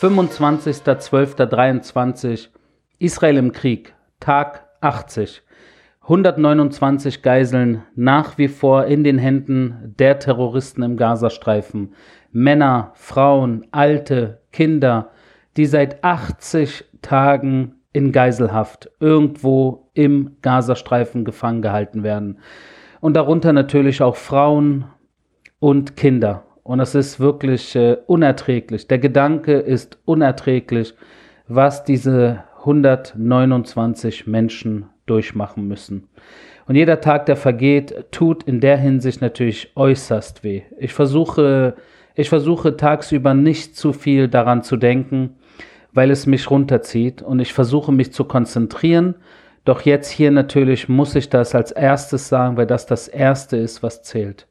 25.12.23 Israel im Krieg, Tag 80. 129 Geiseln nach wie vor in den Händen der Terroristen im Gazastreifen. Männer, Frauen, Alte, Kinder, die seit 80 Tagen in Geiselhaft irgendwo im Gazastreifen gefangen gehalten werden. Und darunter natürlich auch Frauen und Kinder. Und es ist wirklich äh, unerträglich. Der Gedanke ist unerträglich, was diese 129 Menschen durchmachen müssen. Und jeder Tag, der vergeht, tut in der Hinsicht natürlich äußerst weh. Ich versuche, ich versuche tagsüber nicht zu viel daran zu denken, weil es mich runterzieht und ich versuche mich zu konzentrieren. Doch jetzt hier natürlich muss ich das als erstes sagen, weil das das Erste ist, was zählt.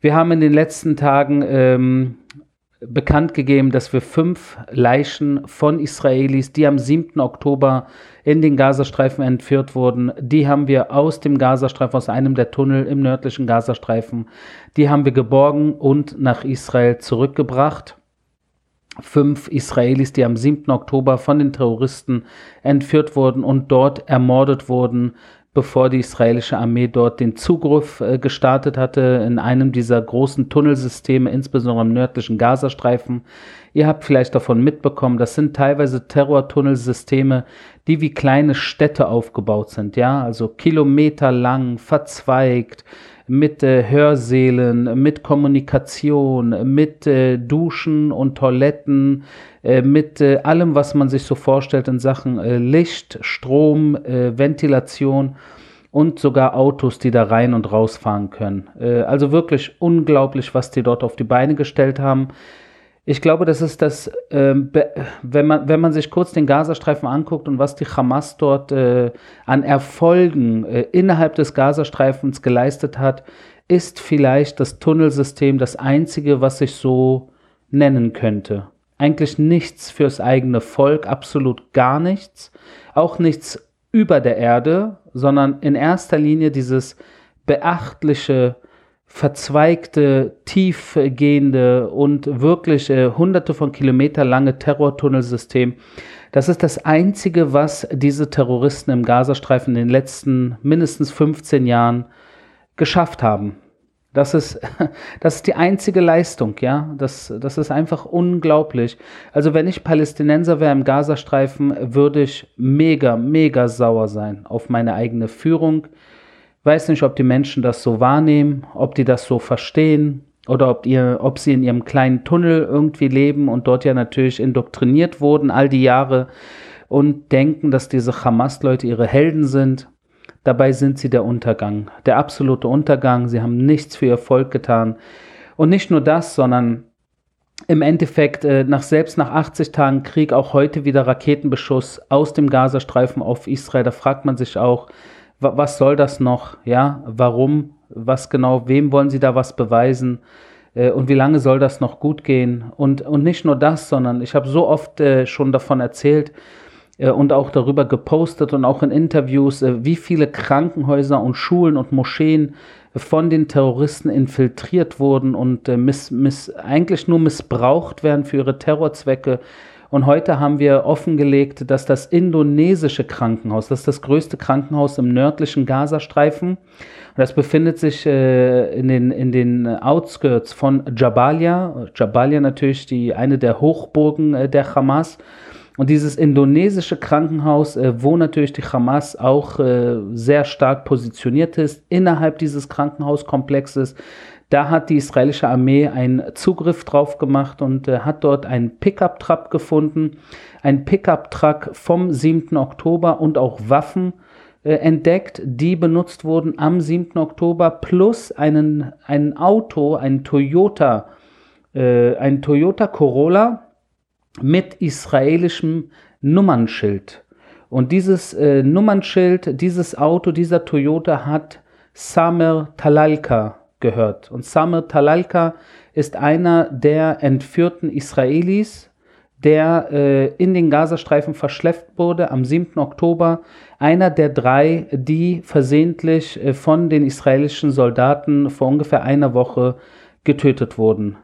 Wir haben in den letzten Tagen ähm, bekannt gegeben, dass wir fünf Leichen von Israelis, die am 7. Oktober in den Gazastreifen entführt wurden, die haben wir aus dem Gazastreifen, aus einem der Tunnel im nördlichen Gazastreifen, die haben wir geborgen und nach Israel zurückgebracht. Fünf Israelis, die am 7. Oktober von den Terroristen entführt wurden und dort ermordet wurden, bevor die israelische Armee dort den Zugriff äh, gestartet hatte in einem dieser großen Tunnelsysteme, insbesondere im nördlichen Gazastreifen. Ihr habt vielleicht davon mitbekommen, das sind teilweise Terrortunnelsysteme, die wie kleine Städte aufgebaut sind, ja, also kilometerlang, verzweigt, mit äh, Hörsälen, mit Kommunikation, mit äh, Duschen und Toiletten, äh, mit äh, allem, was man sich so vorstellt in Sachen äh, Licht, Strom, äh, Ventilation und sogar Autos, die da rein und rausfahren können. also wirklich unglaublich, was die dort auf die Beine gestellt haben. Ich glaube, das ist das, äh, wenn, man, wenn man sich kurz den Gazastreifen anguckt und was die Hamas dort äh, an Erfolgen äh, innerhalb des Gazastreifens geleistet hat, ist vielleicht das Tunnelsystem das einzige, was sich so nennen könnte. Eigentlich nichts fürs eigene Volk, absolut gar nichts. Auch nichts über der Erde, sondern in erster Linie dieses beachtliche verzweigte, tiefgehende und wirklich äh, hunderte von Kilometer lange Terrortunnelsystem. Das ist das Einzige, was diese Terroristen im Gazastreifen in den letzten mindestens 15 Jahren geschafft haben. Das ist, das ist die einzige Leistung, ja. Das, das ist einfach unglaublich. Also, wenn ich Palästinenser wäre im Gazastreifen, würde ich mega, mega sauer sein auf meine eigene Führung, Weiß nicht, ob die Menschen das so wahrnehmen, ob die das so verstehen oder ob, ihr, ob sie in ihrem kleinen Tunnel irgendwie leben und dort ja natürlich indoktriniert wurden all die Jahre und denken, dass diese Hamas-Leute ihre Helden sind. Dabei sind sie der Untergang, der absolute Untergang. Sie haben nichts für ihr Volk getan. Und nicht nur das, sondern im Endeffekt äh, nach selbst nach 80 Tagen Krieg auch heute wieder Raketenbeschuss aus dem Gazastreifen auf Israel. Da fragt man sich auch, was soll das noch? Ja, warum? Was genau? Wem wollen Sie da was beweisen? Äh, und wie lange soll das noch gut gehen? Und, und nicht nur das, sondern ich habe so oft äh, schon davon erzählt äh, und auch darüber gepostet und auch in Interviews, äh, wie viele Krankenhäuser und Schulen und Moscheen von den Terroristen infiltriert wurden und äh, miss, miss, eigentlich nur missbraucht werden für ihre Terrorzwecke. Und heute haben wir offengelegt, dass das indonesische Krankenhaus, das ist das größte Krankenhaus im nördlichen Gazastreifen, das befindet sich äh, in, den, in den Outskirts von Jabalia. Jabalia natürlich die, eine der Hochburgen äh, der Hamas. Und dieses indonesische Krankenhaus, äh, wo natürlich die Hamas auch äh, sehr stark positioniert ist, innerhalb dieses Krankenhauskomplexes, da hat die israelische Armee einen Zugriff drauf gemacht und äh, hat dort einen Pickup-Truck gefunden, ein Pickup-Truck vom 7. Oktober und auch Waffen äh, entdeckt, die benutzt wurden am 7. Oktober, plus einen, ein Auto, ein Toyota, äh, ein Toyota Corolla mit israelischem Nummernschild. Und dieses äh, Nummernschild, dieses Auto, dieser Toyota hat Samer Talalka gehört. Und Samer Talalka ist einer der entführten Israelis, der äh, in den Gazastreifen verschleppt wurde am 7. Oktober. Einer der drei, die versehentlich äh, von den israelischen Soldaten vor ungefähr einer Woche getötet wurden.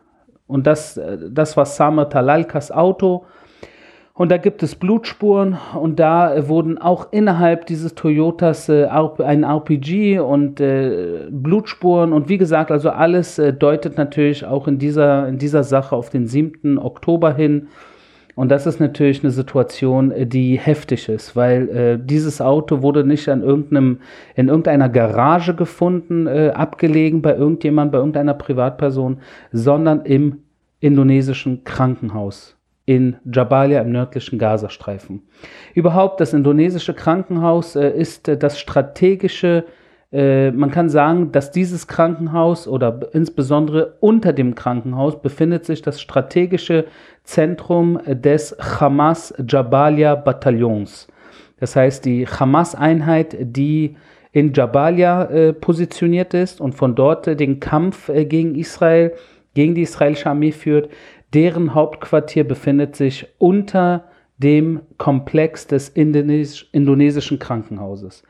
Und das, äh, das war Samer Talalkas Auto. Und da gibt es Blutspuren und da wurden auch innerhalb dieses Toyotas äh, ein RPG und äh, Blutspuren und wie gesagt, also alles äh, deutet natürlich auch in dieser, in dieser Sache auf den 7. Oktober hin. Und das ist natürlich eine Situation, äh, die heftig ist, weil äh, dieses Auto wurde nicht an irgendeinem, in irgendeiner Garage gefunden, äh, abgelegen bei irgendjemand, bei irgendeiner Privatperson, sondern im indonesischen Krankenhaus in Jabalia im nördlichen Gazastreifen. Überhaupt, das indonesische Krankenhaus äh, ist äh, das strategische, äh, man kann sagen, dass dieses Krankenhaus oder insbesondere unter dem Krankenhaus befindet sich das strategische Zentrum des Hamas Jabalia Bataillons. Das heißt, die Hamas-Einheit, die in Jabalia äh, positioniert ist und von dort äh, den Kampf äh, gegen Israel, gegen die israelische Armee führt, Deren Hauptquartier befindet sich unter dem Komplex des Indones indonesischen Krankenhauses.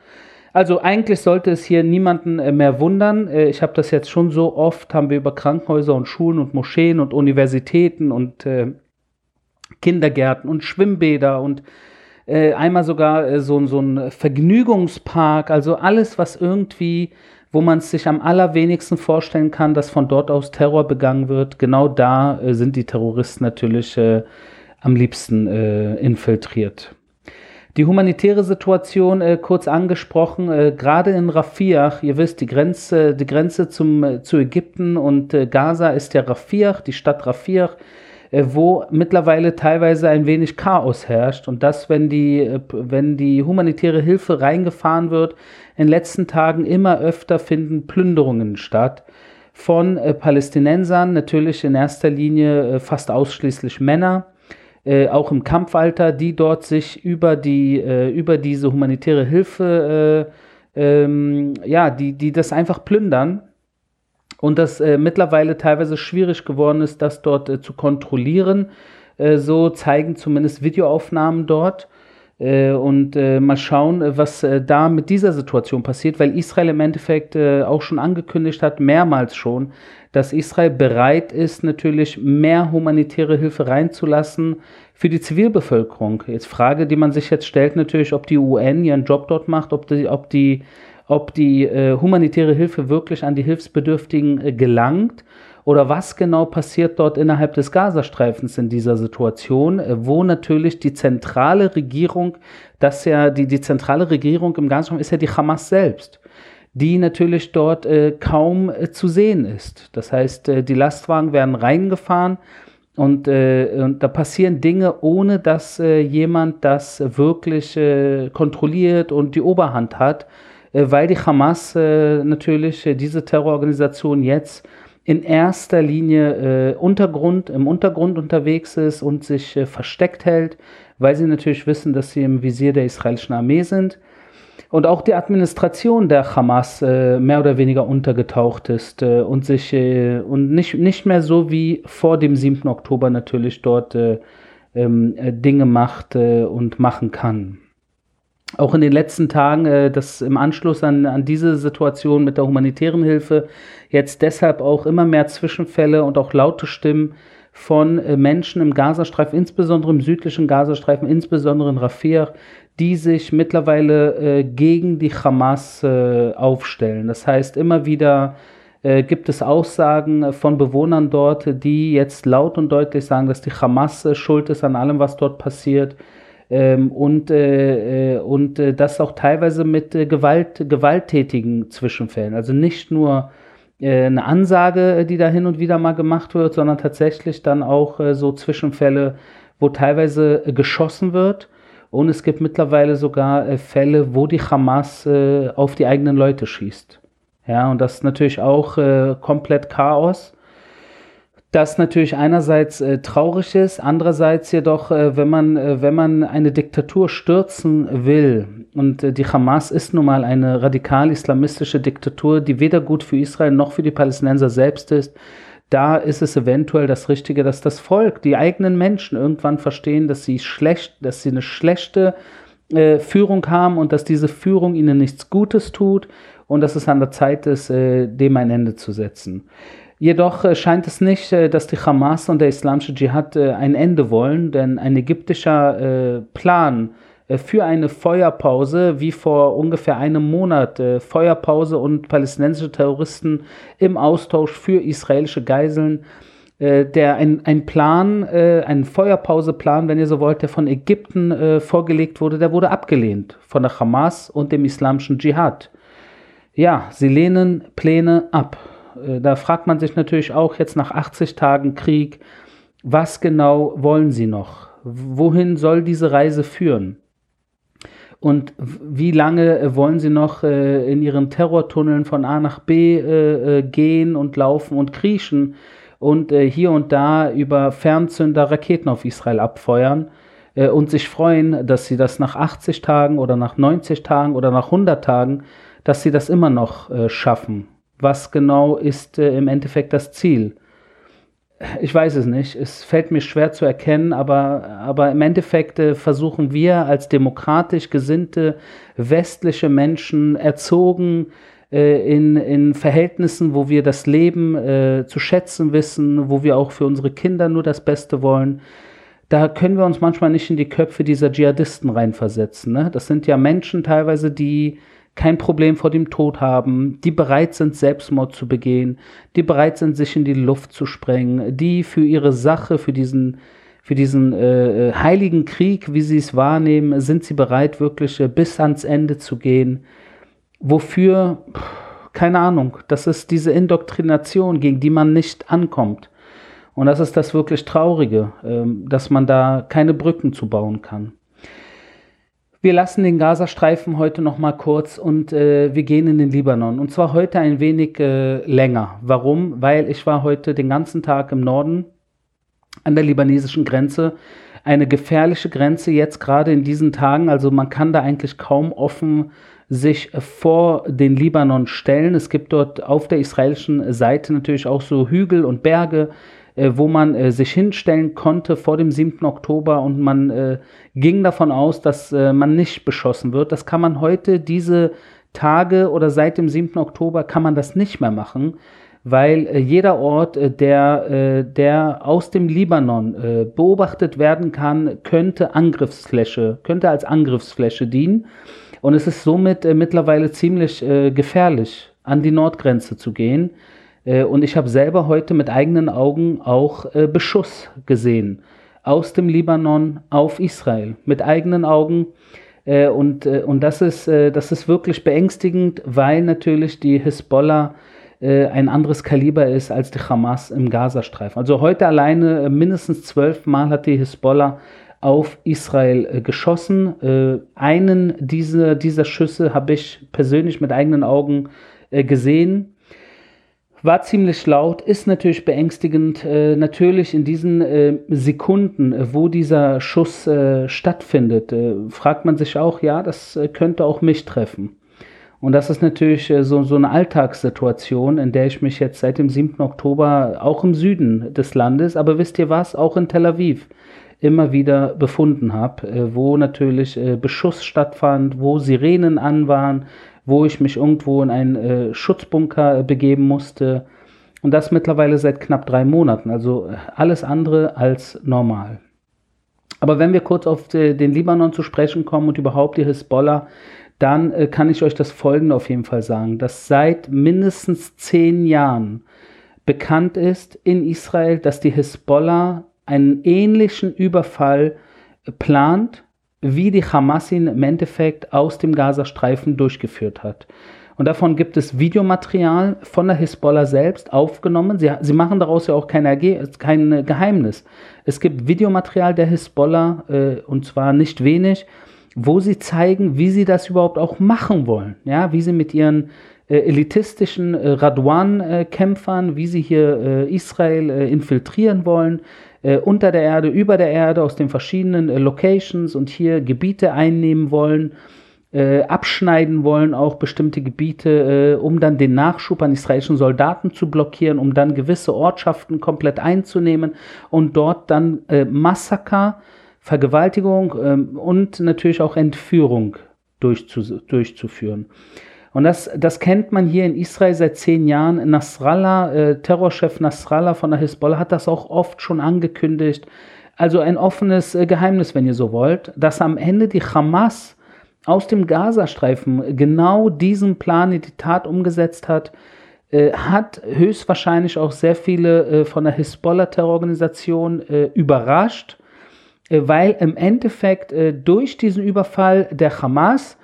Also eigentlich sollte es hier niemanden äh, mehr wundern. Äh, ich habe das jetzt schon so oft, haben wir über Krankenhäuser und Schulen und Moscheen und Universitäten und äh, Kindergärten und Schwimmbäder und äh, einmal sogar äh, so, so ein Vergnügungspark, also alles, was irgendwie wo man es sich am allerwenigsten vorstellen kann, dass von dort aus Terror begangen wird. Genau da äh, sind die Terroristen natürlich äh, am liebsten äh, infiltriert. Die humanitäre Situation äh, kurz angesprochen, äh, gerade in Rafiach, ihr wisst, die Grenze, die Grenze zum, äh, zu Ägypten und Gaza ist ja Rafiach, die Stadt Rafiach äh, wo mittlerweile teilweise ein wenig Chaos herrscht und das, wenn die, äh, wenn die humanitäre Hilfe reingefahren wird, in den letzten Tagen immer öfter finden Plünderungen statt von äh, Palästinensern, natürlich in erster Linie äh, fast ausschließlich Männer, äh, auch im Kampfalter, die dort sich über, die, äh, über diese humanitäre Hilfe, ähm, ja, die, die das einfach plündern und das äh, mittlerweile teilweise schwierig geworden ist, das dort äh, zu kontrollieren. Äh, so zeigen zumindest Videoaufnahmen dort. Äh, und äh, mal schauen, äh, was da mit dieser Situation passiert, weil Israel im Endeffekt auch schon angekündigt hat, mehrmals schon, dass Israel bereit ist, natürlich mehr humanitäre Hilfe reinzulassen für die Zivilbevölkerung. Jetzt Frage, die man sich jetzt stellt, natürlich, ob die UN ihren Job dort macht, ob die, ob die ob die äh, humanitäre Hilfe wirklich an die Hilfsbedürftigen äh, gelangt oder was genau passiert dort innerhalb des Gazastreifens in dieser Situation, äh, wo natürlich die zentrale Regierung, das ja die, die zentrale Regierung im Gazastreifen ist ja die Hamas selbst die natürlich dort äh, kaum äh, zu sehen ist. Das heißt, äh, die Lastwagen werden reingefahren und, äh, und, da passieren Dinge, ohne dass äh, jemand das wirklich äh, kontrolliert und die Oberhand hat. Äh, weil die Hamas äh, natürlich äh, diese Terrororganisation jetzt in erster Linie Untergrund, im Untergrund unterwegs ist und sich versteckt hält, weil sie natürlich wissen, dass sie im Visier der israelischen Armee sind und auch die Administration der Hamas äh, mehr oder weniger untergetaucht ist äh, und sich äh, und nicht, nicht mehr so wie vor dem 7. Oktober natürlich dort ähm, Dinge macht und machen kann auch in den letzten Tagen, äh, dass im Anschluss an, an diese Situation mit der humanitären Hilfe jetzt deshalb auch immer mehr Zwischenfälle und auch laute Stimmen von äh, Menschen im Gazastreifen, insbesondere im südlichen Gazastreifen, insbesondere in Rafah, die sich mittlerweile äh, gegen die Hamas äh, aufstellen. Das heißt, immer wieder äh, gibt es Aussagen von Bewohnern dort, die jetzt laut und deutlich sagen, dass die Hamas äh, schuld ist an allem, was dort passiert ähm, und, äh, äh, und äh, das auch teilweise mit äh, Gewalt, gewalttätigen Zwischenfällen. Also nicht nur äh, eine Ansage, die da hin und wieder mal gemacht wird, sondern tatsächlich dann auch äh, so Zwischenfälle, wo teilweise geschossen wird. Und es gibt mittlerweile sogar Fälle, wo die Hamas auf die eigenen Leute schießt. Ja, und das ist natürlich auch komplett Chaos das natürlich einerseits äh, traurig ist, andererseits jedoch, äh, wenn, man, äh, wenn man eine Diktatur stürzen will, und äh, die Hamas ist nun mal eine radikal-islamistische Diktatur, die weder gut für Israel noch für die Palästinenser selbst ist, da ist es eventuell das Richtige, dass das Volk, die eigenen Menschen irgendwann verstehen, dass sie schlecht, dass sie eine schlechte äh, Führung haben und dass diese Führung ihnen nichts Gutes tut und dass es an der Zeit ist, äh, dem ein Ende zu setzen. Jedoch äh, scheint es nicht, äh, dass die Hamas und der islamische Dschihad äh, ein Ende wollen, denn ein ägyptischer Plan für eine Feuerpause, wie vor ungefähr einem Monat, Feuerpause und palästinensische Terroristen im Austausch für israelische Geiseln, der ein, ein Plan, ein Feuerpauseplan, wenn ihr so wollt, der von Ägypten vorgelegt wurde, der wurde abgelehnt von der Hamas und dem islamischen Dschihad. Ja, sie lehnen Pläne ab. Äh, da fragt man sich natürlich auch jetzt nach 80 Tagen Krieg, was genau wollen sie noch? Wohin soll diese Reise führen? Und wie lange wollen sie noch äh, in ihren Terrortunneln von A nach B äh, gehen und laufen und kriechen und hier und da über Fernzünder Raketen auf Israel abfeuern und sich freuen, dass sie das nach 80 Tagen oder nach 90 Tagen oder nach 100 Tagen, dass sie das immer noch schaffen was genau ist äh, im Endeffekt das Ziel? Ich weiß es nicht. Es fällt mir schwer zu erkennen, aber, aber im Endeffekt äh, versuchen wir als demokratisch gesinnte westliche Menschen erzogen äh, in, in Verhältnissen, wo wir das Leben äh, zu schätzen wissen, wo wir auch für unsere Kinder nur das Beste wollen. Da können wir uns manchmal nicht in die Köpfe dieser Dschihadisten reinversetzen. Ne? Das sind ja Menschen teilweise, die kein Problem vor dem Tod haben, die bereit sind, Selbstmord zu begehen, die bereit sind, sich in die Luft zu sprengen, die für ihre Sache, für diesen, für diesen äh, heiligen Krieg, wie sie es wahrnehmen, sind sie bereit, wirklich äh, bis ans Ende zu gehen. Wofür? Keine Ahnung. Das ist diese Indoktrination, gegen die man nicht ankommt. Und das ist das wirklich Traurige, äh, dass man da keine Brücken zu bauen kann. Wir lassen den Gazastreifen heute noch mal kurz und äh, wir gehen in den Libanon. Und zwar heute ein wenig äh, länger. Warum? Weil ich war heute den ganzen Tag im Norden an der libanesischen Grenze. Eine gefährliche Grenze jetzt gerade in diesen Tagen. Also man kann da eigentlich kaum offen sich vor den Libanon stellen. Es gibt dort auf der israelischen Seite natürlich auch so Hügel und Berge wo man äh, sich hinstellen konnte vor dem 7. Oktober und man äh, ging davon aus, dass äh, man nicht beschossen wird. Das kann man heute, diese Tage oder seit dem 7. Oktober, kann man das nicht mehr machen, weil äh, jeder Ort, äh, der, der aus dem Libanon beobachtet werden kann, könnte Angriffsfläche, könnte als Angriffsfläche dienen. Und es ist somit mittlerweile ziemlich gefährlich, an die Nordgrenze zu gehen. Äh, und ich habe selber heute mit eigenen Augen auch äh, Beschuss gesehen aus dem Libanon auf Israel mit eigenen Augen. Äh, und, und das, ist, das ist wirklich beängstigend, weil natürlich die Hisbollah ein anderes Kaliber ist als die Hamas im Gazastreifen. Also heute alleine mindestens zwölf Mal hat die Hisbollah auf Israel geschossen. einen dieser, dieser Schüsse habe ich persönlich mit eigenen Augen gesehen war ziemlich laut, ist natürlich beängstigend. Äh, natürlich in diesen äh, Sekunden, äh, wo dieser Schuss äh, stattfindet, äh, fragt man sich auch, ja, das könnte auch mich treffen. Und das ist natürlich so, so eine Alltagssituation, in der ich mich jetzt seit dem 7. Oktober auch im Süden des Landes, aber wisst ihr was, auch in Tel Aviv immer wieder befunden habe, wo natürlich Beschuss stattfand, wo Sirenen an waren, wo ich mich irgendwo in einen äh, Schutzbunker äh, begeben musste. Und das mittlerweile seit knapp drei Monaten. Also äh, alles andere als normal. Aber wenn wir kurz auf de, den Libanon zu sprechen kommen und überhaupt die Hisbollah, dann äh, kann ich euch das Folgende auf jeden Fall sagen, dass seit mindestens zehn Jahren bekannt ist in Israel, dass die Hisbollah einen ähnlichen Überfall äh, plant wie die Hamas ihn im Endeffekt aus dem Gazastreifen durchgeführt hat. Und davon gibt es Videomaterial von der Hisbollah selbst aufgenommen. Sie, sie machen daraus ja auch kein, kein Geheimnis. Es gibt Videomaterial der Hisbollah, äh, und zwar nicht wenig, wo sie zeigen, wie sie das überhaupt auch machen wollen. Ja, wie sie mit ihren äh, elitistischen äh, Radwan-Kämpfern, wie sie hier äh, Israel äh, infiltrieren wollen, äh, unter der Erde, über der Erde, aus den verschiedenen äh, Locations und hier Gebiete einnehmen wollen, äh, abschneiden wollen, auch bestimmte Gebiete, äh, um dann den Nachschub an israelischen Soldaten zu blockieren, um dann gewisse Ortschaften komplett einzunehmen und dort dann äh, Massaker, Vergewaltigung ähm, und natürlich auch Entführung durchzu durchzuführen. Und das, das kennt man hier in Israel seit zehn Jahren. Nasrallah, äh, Terrorchef Nasrallah von der Hisbollah hat das auch oft schon angekündigt. Also ein offenes äh, Geheimnis, wenn ihr so wollt, dass am Ende die Hamas aus dem Gazastreifen genau diesen Plan in die Tat umgesetzt hat, äh, hat höchstwahrscheinlich auch sehr viele äh, von der Hisbollah-Terrororganisation äh, überrascht, äh, weil im Endeffekt durch diesen Überfall der Hamas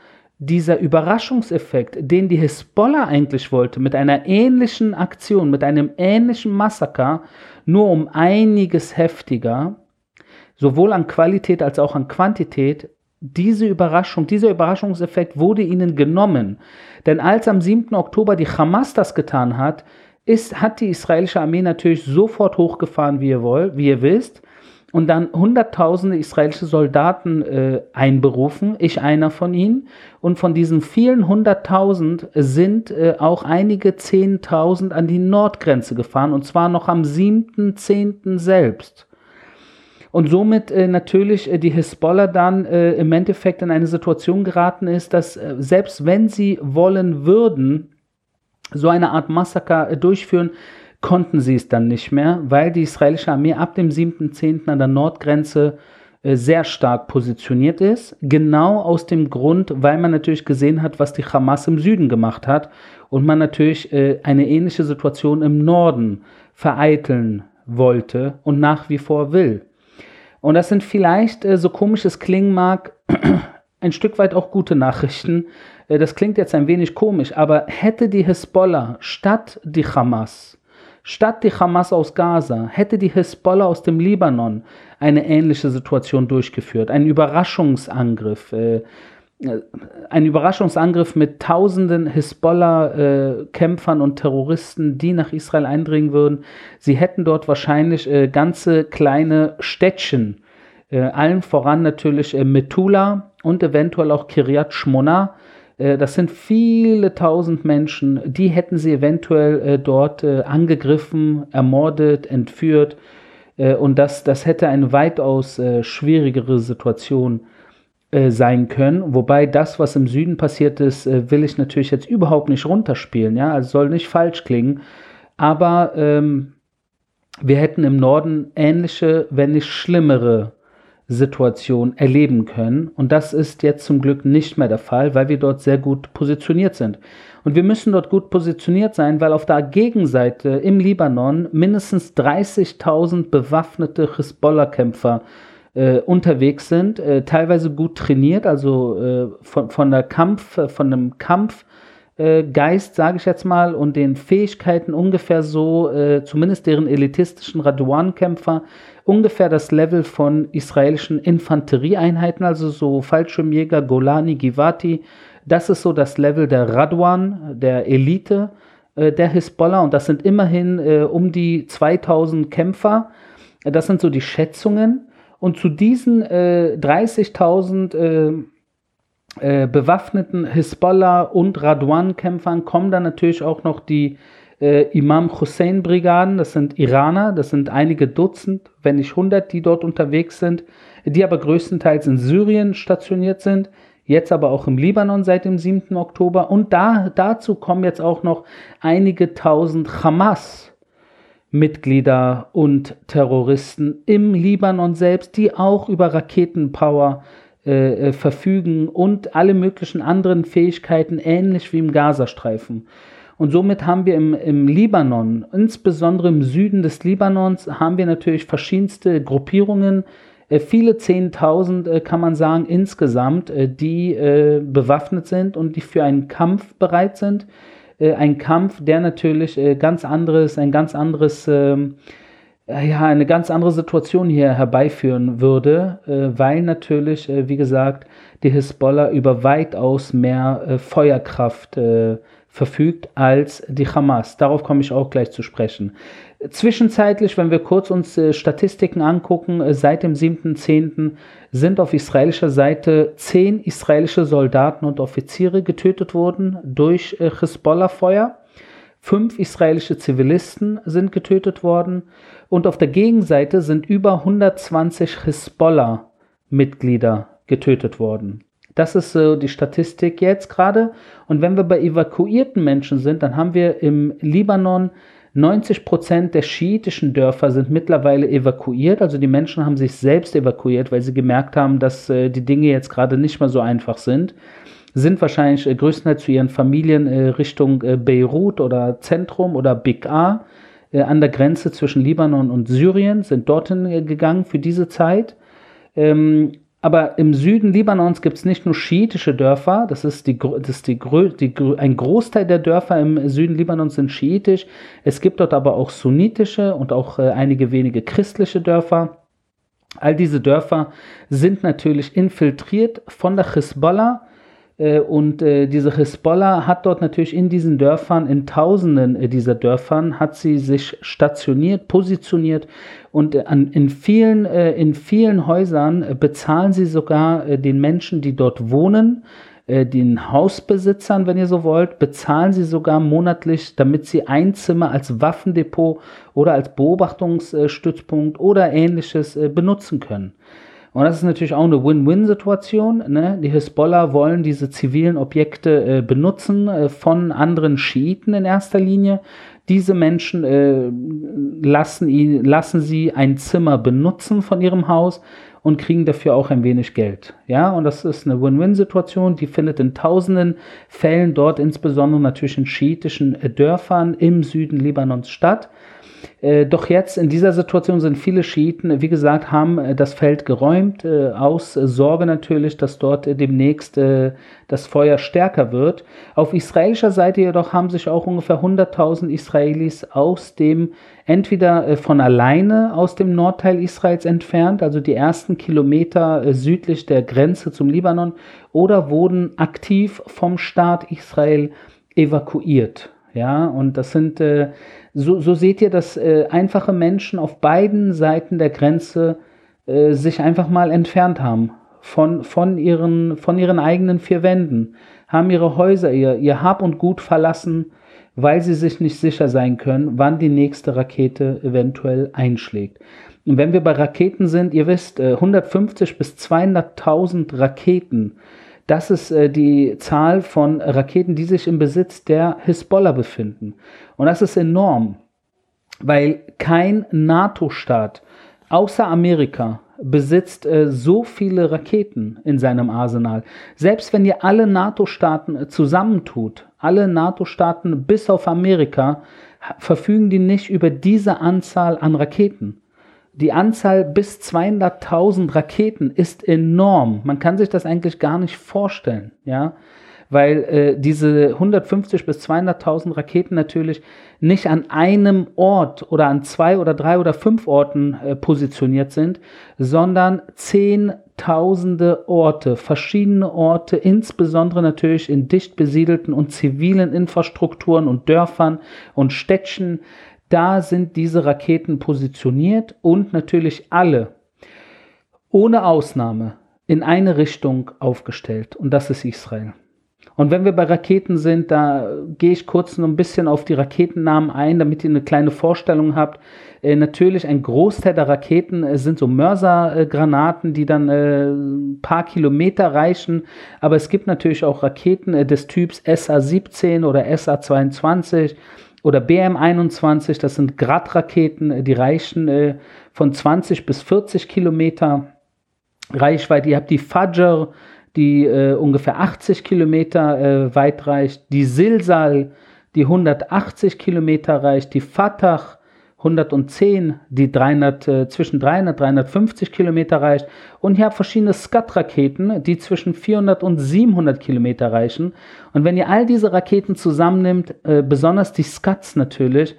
dieser Überraschungseffekt, den die Hisbollah eigentlich wollte, mit einer ähnlichen Aktion, mit einem ähnlichen Massaker, nur um einiges heftiger, sowohl an Qualität als auch an Quantität, diese Überraschung, dieser Überraschungseffekt wurde ihnen genommen. Denn als am 7. Oktober die Hamas das getan hat, ist, hat die israelische Armee natürlich sofort hochgefahren, wie ihr wollt, wie ihr wisst, und dann hunderttausende israelische Soldaten äh, einberufen, ich einer von ihnen. Und von diesen vielen hunderttausend sind äh, auch einige zehntausend an die Nordgrenze gefahren, und zwar noch am 7.10. selbst. Und somit äh, natürlich äh, die Hisbollah dann äh, im Endeffekt in eine Situation geraten ist, dass äh, selbst wenn sie wollen würden, so eine Art Massaker äh, durchführen, konnten sie es dann nicht mehr, weil die israelische Armee ab dem 7.10. an der Nordgrenze äh, sehr stark positioniert ist. Genau aus dem Grund, weil man natürlich gesehen hat, was die Hamas im Süden gemacht hat und man natürlich eine ähnliche Situation im Norden vereiteln wollte und nach wie vor will. Und das sind vielleicht, äh, so komisch es klingen mag, ein Stück weit auch gute Nachrichten. Äh, das klingt jetzt ein wenig komisch, aber hätte die Hisbollah statt die Hamas, statt die Hamas aus Gaza, hätte die Hisbollah aus dem Libanon eine ähnliche Situation durchgeführt, einen Überraschungsangriff, äh, ein Überraschungsangriff mit tausenden Hisbollah-Kämpfern und Terroristen, die nach Israel eindringen würden. Sie hätten dort wahrscheinlich äh, ganze kleine Städtchen, äh, allen voran natürlich äh, Metula und eventuell auch Kiryat Shmona. Äh, das sind viele tausend Menschen, die hätten sie eventuell äh, dort äh, angegriffen, ermordet, entführt. und das, das hätte eine weitaus schwierigere Situation sein können. Wobei das, was im Süden passiert ist, will ich natürlich jetzt überhaupt nicht runterspielen. Ja, also soll nicht falsch klingen. Aber ähm, wir hätten im Norden ähnliche, wenn nicht schlimmere Situationen erleben können. Und das ist jetzt zum Glück nicht mehr der Fall, weil wir dort sehr gut positioniert sind. Und wir müssen dort gut positioniert sein, weil auf der Gegenseite im Libanon mindestens 30.000 bewaffnete Hisbollah-Kämpfer äh, unterwegs sind, äh, teilweise gut trainiert, also äh, von, von der Kampf, äh, von einem Kampfgeist, äh, sage ich jetzt mal, und den Fähigkeiten ungefähr so, äh, zumindest deren elitistischen Radwan-Kämpfer, ungefähr das Level von israelischen Infanterieeinheiten, also so Fallschirmjäger, Golani, Givati. Das ist so das Level der Radwan, der Elite der Hisbollah und das sind immerhin um die 2000 Kämpfer. Das sind so die Schätzungen. Und zu diesen äh, 30.000 äh, äh, bewaffneten Hisbollah- und Radwan-Kämpfern kommen dann natürlich auch noch die äh, Imam Hussein-Brigaden. Das sind Iraner, das sind einige Dutzend, wenn nicht hundert, die dort unterwegs sind, die aber größtenteils in Syrien stationiert sind jetzt aber auch im Libanon seit dem 7. Oktober. Und da, dazu kommen jetzt auch noch einige tausend Hamas Mitglieder und Terroristen im Libanon selbst, die auch über Raketenpower äh, äh, verfügen und alle möglichen anderen Fähigkeiten, ähnlich wie im Gazastreifen. Und somit haben wir im, im Libanon, insbesondere im Süden des Libanons, haben wir natürlich verschiedenste Gruppierungen, äh, viele Zehntausend äh, kann man sagen insgesamt, äh, die bewaffnet sind und die für einen Kampf bereit sind. Ein Kampf, der natürlich ganz anderes, ein ganz anderes, ähm, äh, ja, eine ganz andere Situation hier herbeiführen würde, weil natürlich, wie gesagt, die Hisbollah über weitaus mehr Feuerkraft verfügt als die Hamas. Darauf komme ich auch gleich zu sprechen. Zwischenzeitlich, wenn wir kurz uns äh, Statistiken angucken, äh, seit dem 7.10. sind auf israelischer Seite zehn israelische Soldaten und Offiziere getötet worden durch äh, Hisbollah-Feuer. Fünf israelische Zivilisten sind getötet worden und auf der Gegenseite sind über 120 Hisbollah-Mitglieder getötet worden. Das ist so die Statistik jetzt gerade. Und wenn wir bei evakuierten Menschen sind, dann haben wir im Libanon 90 Prozent der schiitischen Dörfer sind mittlerweile evakuiert. Also die Menschen haben sich selbst evakuiert, weil sie gemerkt haben, dass äh, die Dinge jetzt gerade nicht mehr so einfach sind. Sind wahrscheinlich äh, größtenteils zu ihren Familien äh, Richtung Beirut oder Zentrum oder Big A an der Grenze zwischen Libanon und Syrien, sind dorthin gegangen für diese Zeit. Ähm, aber im Süden Libanons gibt es nicht nur schiitische Dörfer, das ist, die, das ist die, die, ein Großteil der Dörfer im Süden Libanons sind schiitisch. Es gibt dort aber auch sunnitische und auch äh, einige wenige christliche Dörfer. All diese Dörfer sind natürlich infiltriert von der Hisbollah und äh, diese Hisbollah hat dort natürlich in diesen Dörfern, in Tausenden äh, dieser Dörfern, hat sie sich stationiert, positioniert und in, vielen, in vielen Häusern bezahlen sie sogar den Menschen, die dort wohnen, den Hausbesitzern, wenn ihr so wollt, bezahlen sie sogar monatlich, damit sie ein Zimmer als Waffendepot oder als Beobachtungsstützpunkt oder ähnliches benutzen können. Und das ist natürlich auch eine Win-Win-Situation. Ne? Die Hisbollah wollen diese zivilen Objekte äh, benutzen äh, von anderen Schiiten in erster Linie. Diese Menschen äh, lassen, ihn, lassen sie ein Zimmer benutzen von ihrem Haus und kriegen dafür auch ein wenig Geld. Ja, und das ist eine Win-Win-Situation, die findet in tausenden Fällen dort, insbesondere natürlich in schiitischen äh, Dörfern im Süden Libanons statt. Äh, doch jetzt in dieser Situation sind viele Schiiten, wie gesagt, haben äh, das Feld geräumt, äh, aus Sorge natürlich, dass dort demnächst das Feuer stärker wird. Auf israelischer Seite jedoch haben sich auch ungefähr 100.000 Israelis aus dem, entweder von alleine aus dem Nordteil Israels entfernt, also die ersten Kilometer südlich der Grenze zum Libanon, oder wurden aktiv vom Staat Israel evakuiert. Ja, und das sind äh, so, so seht ihr, dass äh, einfache Menschen auf beiden Seiten der Grenze äh, sich einfach mal entfernt haben von, von, ihren, von ihren eigenen vier Wänden, haben ihre Häuser, ihr, ihr Hab und Gut verlassen, weil sie sich nicht sicher sein können, wann die nächste Rakete eventuell einschlägt. Und wenn wir bei Raketen sind, ihr wisst, 150 äh, bis 200.000 Raketen das ist äh, die Zahl von Raketen, die sich im Besitz der Hisbollah befinden. Und das ist enorm, weil kein NATO-Staat außer Amerika besitzt äh, so viele Raketen in seinem Arsenal. Selbst wenn ihr alle NATO-Staaten äh, zusammentut, alle NATO-Staaten bis auf Amerika, verfügen die nicht über diese Anzahl an Raketen die Anzahl bis 200.000 Raketen ist enorm. Man kann sich das eigentlich gar nicht vorstellen, ja, weil äh, diese 150 bis 200.000 Raketen natürlich nicht an einem Ort oder an zwei oder drei oder fünf Orten äh, positioniert sind, sondern zehntausende Orte, verschiedene Orte, insbesondere natürlich in dicht besiedelten und zivilen Infrastrukturen und Dörfern und Städtchen da sind diese Raketen positioniert und natürlich alle, ohne Ausnahme, in eine Richtung aufgestellt. Und das ist Israel. Und wenn wir bei Raketen sind, da gehe ich kurz noch ein bisschen auf die Raketennamen ein, damit ihr eine kleine Vorstellung habt. Äh, natürlich ein Großteil der Raketen äh, sind so Mörsergranaten, die dann äh, ein paar Kilometer reichen. Aber es gibt natürlich auch Raketen äh, des Typs SA-17 oder SA-22 oder BM21, das sind Grad-Raketen, äh, die reichen äh, von 20 bis 40 Kilometer Reichweite. Ihr habt die Fajr, die äh, ungefähr 80 Kilometer äh, weit reicht, die Silsal, die 180 Kilometer reicht, die Fatah, 110, die 300, äh, zwischen 300 und 350 Kilometer reicht. Und ihr habt verschiedene Scud-Raketen, die zwischen 400 und 700 Kilometer reichen. Und wenn ihr all diese Raketen zusammennimmt, äh, besonders die Scuds natürlich,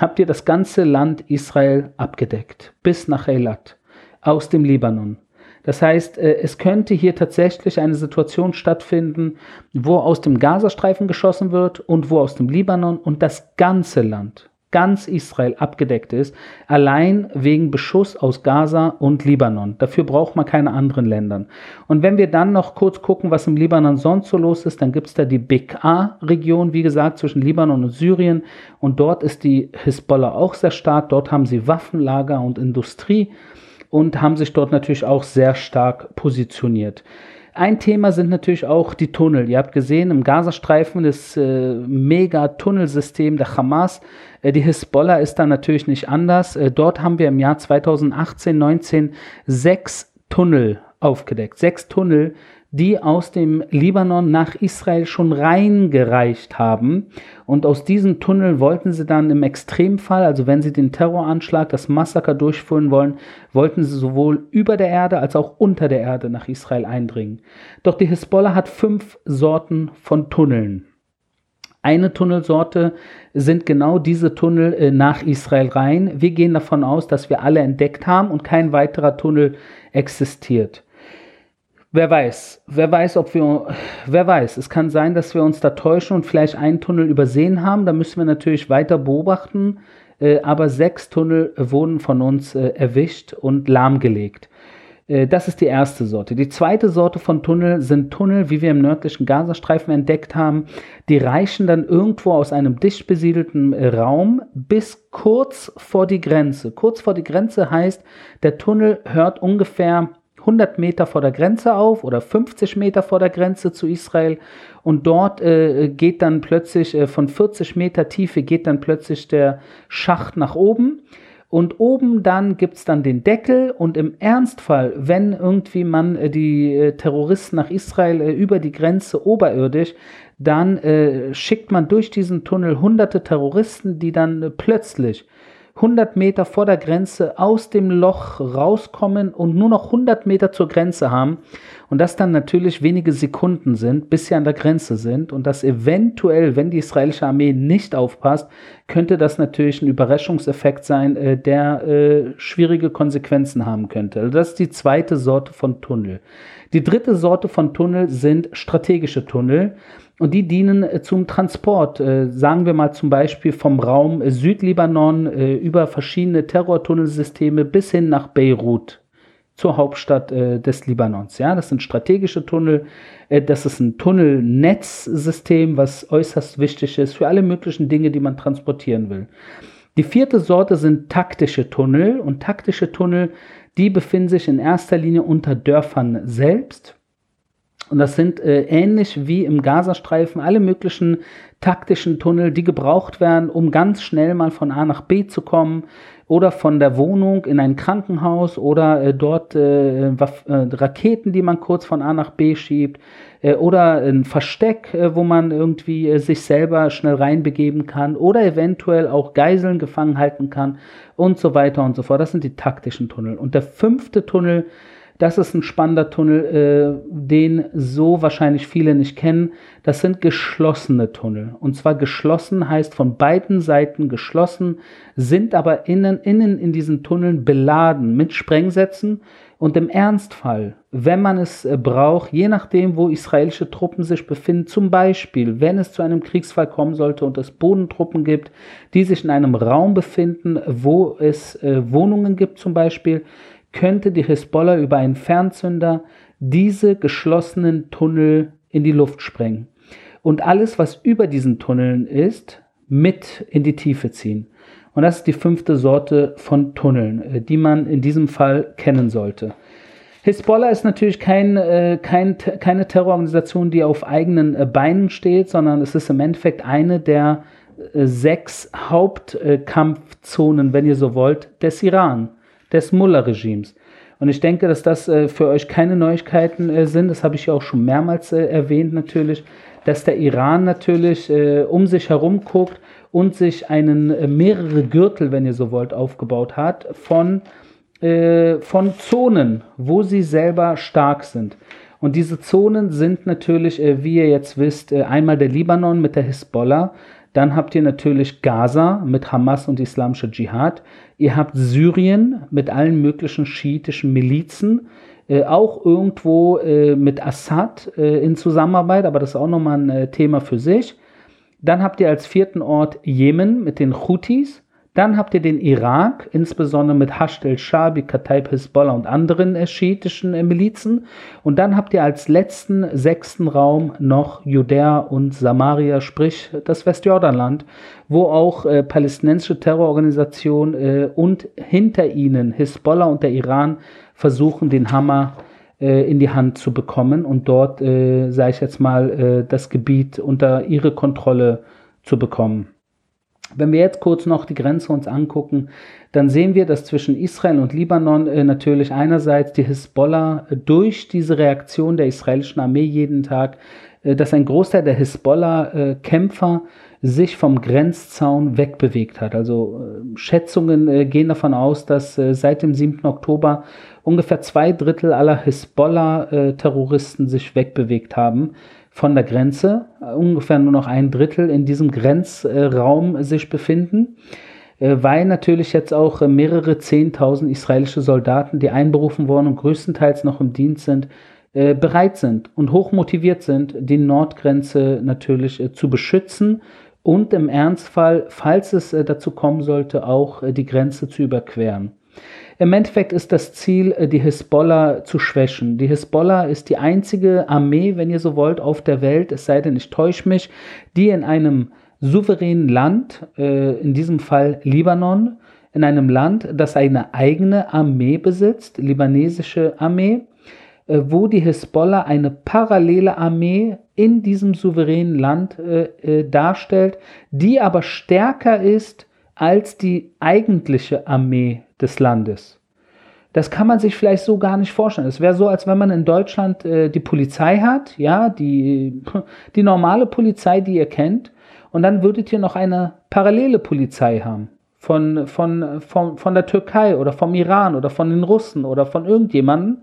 habt ihr das ganze Land Israel abgedeckt, bis nach Eilat, aus dem Libanon. Das heißt, äh, es könnte hier tatsächlich eine Situation stattfinden, wo aus dem Gazastreifen geschossen wird und wo aus dem Libanon und das ganze Land ganz Israel abgedeckt ist, allein wegen Beschuss aus Gaza und Libanon. Dafür braucht man keine anderen Länder. Und wenn wir dann noch kurz gucken, was im Libanon sonst so los ist, dann gibt es da die BK-Region, wie gesagt, zwischen Libanon und Syrien. Und dort ist die Hisbollah auch sehr stark. Dort haben sie Waffenlager und Industrie und haben sich dort natürlich auch sehr stark positioniert. Ein Thema sind natürlich auch die Tunnel. Ihr habt gesehen, im Gazastreifen das äh, Mega-Tunnelsystem der Hamas. Äh, die Hisbollah ist da natürlich nicht anders. Äh, dort haben wir im Jahr 2018, 19 sechs Tunnel aufgedeckt. Sechs Tunnel, die aus dem Libanon nach Israel schon reingereicht haben. Und aus diesen Tunnel wollten sie dann im Extremfall, also wenn sie den Terroranschlag, das Massaker durchführen wollen, wollten sie sowohl über der Erde als auch unter der Erde nach Israel eindringen. Doch die Hisbollah hat fünf Sorten von Tunneln. Eine Tunnelsorte sind genau diese Tunnel äh, nach Israel rein. Wir gehen davon aus, dass wir alle entdeckt haben und kein weiterer Tunnel existiert. Wer weiß, wer weiß, ob wir, wer weiß, es kann sein, dass wir uns da täuschen und vielleicht einen Tunnel übersehen haben. Da müssen wir natürlich weiter beobachten. Äh, aber sechs Tunnel wurden von uns äh, erwischt und lahmgelegt. Äh, das ist die erste Sorte. Die zweite Sorte von Tunnel sind Tunnel, wie wir im nördlichen Gazastreifen entdeckt haben. Die reichen dann irgendwo aus einem dicht besiedelten Raum bis kurz vor die Grenze. Kurz vor die Grenze heißt, der Tunnel hört ungefähr 100 Meter vor der Grenze auf oder 50 Meter vor der Grenze zu Israel und dort äh, geht dann plötzlich äh, von 40 Meter Tiefe geht dann plötzlich der Schacht nach oben und oben dann gibt es dann den Deckel und im Ernstfall, wenn irgendwie man äh, die äh, Terroristen nach Israel äh, über die Grenze oberirdisch, dann äh, schickt man durch diesen Tunnel hunderte Terroristen, die dann plötzlich 100 Meter vor der Grenze aus dem Loch rauskommen und nur noch 100 Meter zur Grenze haben und das dann natürlich wenige Sekunden sind, bis sie an der Grenze sind und das eventuell, wenn die israelische Armee nicht aufpasst, könnte das natürlich ein Überraschungseffekt sein, äh, der äh, schwierige Konsequenzen haben könnte. Also das ist die zweite Sorte von Tunnel. Die dritte Sorte von Tunnel sind strategische Tunnel. Und die dienen äh, zum Transport, äh, sagen wir mal zum Beispiel vom Raum Südlibanon äh, über verschiedene Terrortunnelsysteme bis hin nach Beirut zur Hauptstadt äh, des Libanons. Ja, das sind strategische Tunnel. Äh, das ist ein Tunnelnetzsystem, was äußerst wichtig ist für alle möglichen Dinge, die man transportieren will. Die vierte Sorte sind taktische Tunnel und taktische Tunnel, die befinden sich in erster Linie unter Dörfern selbst und das sind äh, ähnlich wie im Gazastreifen alle möglichen taktischen Tunnel, die gebraucht werden, um ganz schnell mal von A nach B zu kommen oder von der Wohnung in ein Krankenhaus oder äh, dort äh, äh Raketen, die man kurz von A nach B schiebt äh, oder ein Versteck, äh, wo man irgendwie sich selber schnell reinbegeben kann oder eventuell auch Geiseln gefangen halten kann und so weiter und so fort. Das sind die taktischen Tunnel. Und der fünfte Tunnel das ist ein spannender Tunnel, äh, den so wahrscheinlich viele nicht kennen. Das sind geschlossene Tunnel. Und zwar geschlossen heißt von beiden Seiten geschlossen, sind aber innen, innen in diesen Tunneln beladen mit Sprengsätzen. Und im Ernstfall, wenn man es äh, braucht, je nachdem, wo israelische Truppen sich befinden, zum Beispiel, wenn es zu einem Kriegsfall kommen sollte und es Bodentruppen gibt, die sich in einem Raum befinden, wo es äh, Wohnungen gibt zum Beispiel, könnte die Hisbollah über einen Fernzünder diese geschlossenen Tunnel in die Luft sprengen und alles, was über diesen Tunneln ist, mit in die Tiefe ziehen. Und das ist die fünfte Sorte von Tunneln, äh, die man in diesem Fall kennen sollte. Hisbollah ist natürlich kein, äh, kein, keine Terrororganisation, die auf eigenen äh, Beinen steht, sondern es ist im Endeffekt eine der sechs Hauptkampfzonen, wenn ihr so wollt, des Iran des Mullah-Regimes. Und ich denke, dass das äh, für euch keine Neuigkeiten äh, sind. Das habe ich ja auch schon mehrmals äh, erwähnt natürlich, dass der Iran natürlich äh, um sich herum guckt und sich einen äh, mehrere Gürtel, wenn ihr so wollt, aufgebaut hat von, äh, von Zonen, wo sie selber stark sind. Und diese Zonen sind natürlich, wie ihr jetzt wisst, einmal der Libanon mit der Hisbollah, dann habt ihr natürlich Gaza mit Hamas und islamischer Dschihad. Ihr habt Syrien mit allen möglichen schiitischen Milizen. Äh, auch irgendwo äh, mit Assad äh, in Zusammenarbeit, aber das ist auch nochmal ein äh, Thema für sich. Dann habt ihr als vierten Ort Jemen mit den Houthis. Dann habt ihr den Irak, insbesondere mit Hashd el-Shabi, Kataib Hezbollah und anderen äh, schiitischen äh, Milizen. Und dann habt ihr als letzten, sechsten Raum noch Judäa und Samaria, sprich das Westjordanland, wo auch äh, palästinensische Terrororganisationen äh, und hinter ihnen Hezbollah und der Iran versuchen, den Hammer äh, in die Hand zu bekommen und dort, äh, sage ich jetzt mal, das Gebiet unter ihre Kontrolle zu bekommen. Wenn wir jetzt kurz noch die Grenze uns angucken, dann sehen wir, dass zwischen Israel und Libanon äh, natürlich einerseits die Hisbollah äh, durch diese Reaktion der israelischen Armee jeden Tag, äh, dass ein Großteil der Hisbollah-Kämpfer sich vom Grenzzaun wegbewegt hat. Also äh, Schätzungen äh, gehen davon aus, dass äh, seit dem 7. Oktober ungefähr zwei Drittel aller Hisbollah-Terroristen sich wegbewegt haben von der Grenze, ungefähr nur noch ein Drittel in diesem Grenzraum sich befinden, weil natürlich jetzt auch mehrere Zehntausend israelische Soldaten, die einberufen wurden und größtenteils noch im Dienst sind, bereit sind und hoch motiviert sind, die Nordgrenze natürlich zu beschützen und im Ernstfall, falls es dazu kommen sollte, auch die Grenze zu überqueren. Im Endeffekt ist das Ziel, äh, die Hisbollah zu schwächen. Die Hisbollah ist die einzige Armee, wenn ihr so wollt, auf der Welt, es sei denn, ich täusche mich, die in einem souveränen Land, äh, in diesem Fall Libanon, in einem Land, das eine eigene Armee besitzt, libanesische Armee, äh, wo die Hisbollah eine parallele Armee in diesem souveränen Land darstellt, die aber stärker ist als die eigentliche Armee des Landes. Das kann man sich vielleicht so gar nicht vorstellen. Es wäre so, als wenn man in Deutschland äh, die Polizei hat, ja, die, die normale Polizei, die ihr kennt, und dann würdet ihr noch eine parallele Polizei haben. Von, von, von, von der Türkei oder vom Iran oder von den Russen oder von irgendjemandem.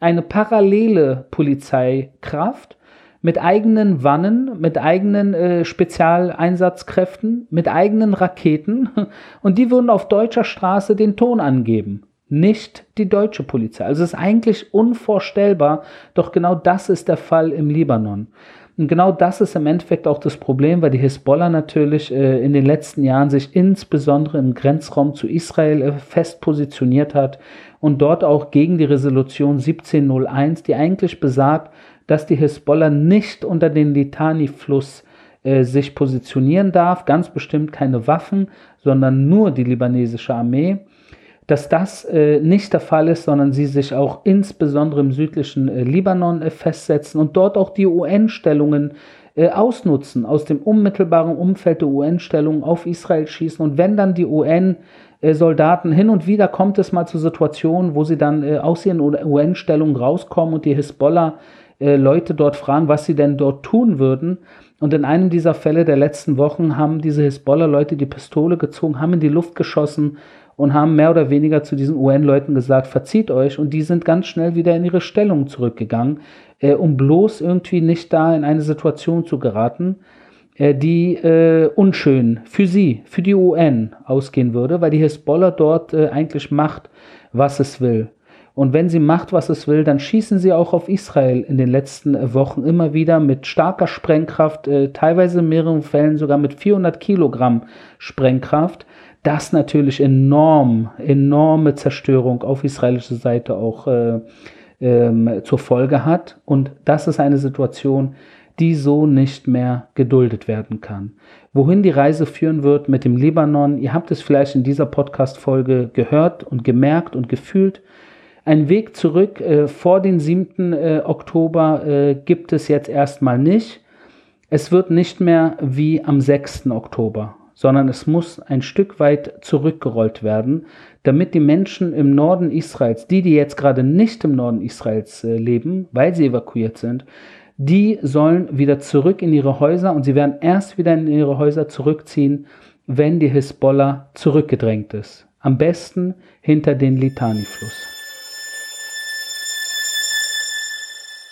Eine parallele Polizeikraft mit eigenen Wannen, mit eigenen äh, Spezialeinsatzkräften, mit eigenen Raketen und die würden auf deutscher Straße den Ton angeben. Nicht die deutsche Polizei. Also es ist eigentlich unvorstellbar, doch genau das ist der Fall im Libanon. Und genau das ist im Endeffekt auch das Problem, weil die Hisbollah natürlich äh, in den letzten Jahren sich insbesondere im Grenzraum zu Israel äh, fest positioniert hat und dort auch gegen die Resolution 1701, die eigentlich besagt, dass die Hisbollah nicht unter den Litani-Fluss äh, sich positionieren darf, ganz bestimmt keine Waffen, sondern nur die libanesische Armee, dass das äh, nicht der Fall ist, sondern sie sich auch insbesondere im südlichen äh, Libanon äh, festsetzen und dort auch die UN-Stellungen äh, ausnutzen, aus dem unmittelbaren Umfeld der UN-Stellungen auf Israel schießen. Und wenn dann die UN äh, Soldaten hin und wieder kommt es mal zu Situationen, wo sie dann aus ihren UN-Stellungen rauskommen und die Hisbollah äh, Leute dort fragen, was sie denn dort tun würden. Und in einem dieser Fälle der letzten Wochen haben diese Hisbollah-Leute die Pistole gezogen, haben in die Luft geschossen und haben mehr oder weniger zu diesen UN-Leuten gesagt, verzieht euch. Und die sind ganz schnell wieder in ihre Stellung zurückgegangen, äh, um bloß irgendwie nicht da in eine Situation zu geraten, äh, die äh, unschön für sie, für die UN ausgehen würde, weil die Hisbollah dort äh, eigentlich macht, was es will. Und wenn sie macht, was es will, dann schießen sie auch auf Israel in den letzten Wochen immer wieder mit starker Sprengkraft, äh, teilweise in mehreren Fällen sogar mit 400 Kilogramm Sprengkraft. Das natürlich enorm, enorme Zerstörung auf israelischer Seite auch äh, ähm, zur Folge hat. Und das ist eine Situation, die so nicht mehr geduldet werden kann. Wohin die Reise führen wird mit dem Libanon, ihr habt es vielleicht in dieser Podcast-Folge gehört und gemerkt und gefühlt. Ein Weg zurück äh, vor den 7. Äh, Oktober äh, gibt es jetzt erstmal nicht. Es wird nicht mehr wie am 6. Oktober, sondern es muss ein Stück weit zurückgerollt werden, damit die Menschen im Norden Israels, die, die jetzt gerade nicht im Norden Israels äh, leben, weil sie evakuiert sind, die sollen wieder zurück in ihre Häuser und sie werden erst wieder in ihre Häuser zurückziehen, wenn die Hisbollah zurückgedrängt ist. Am besten hinter den Litani-Fluss.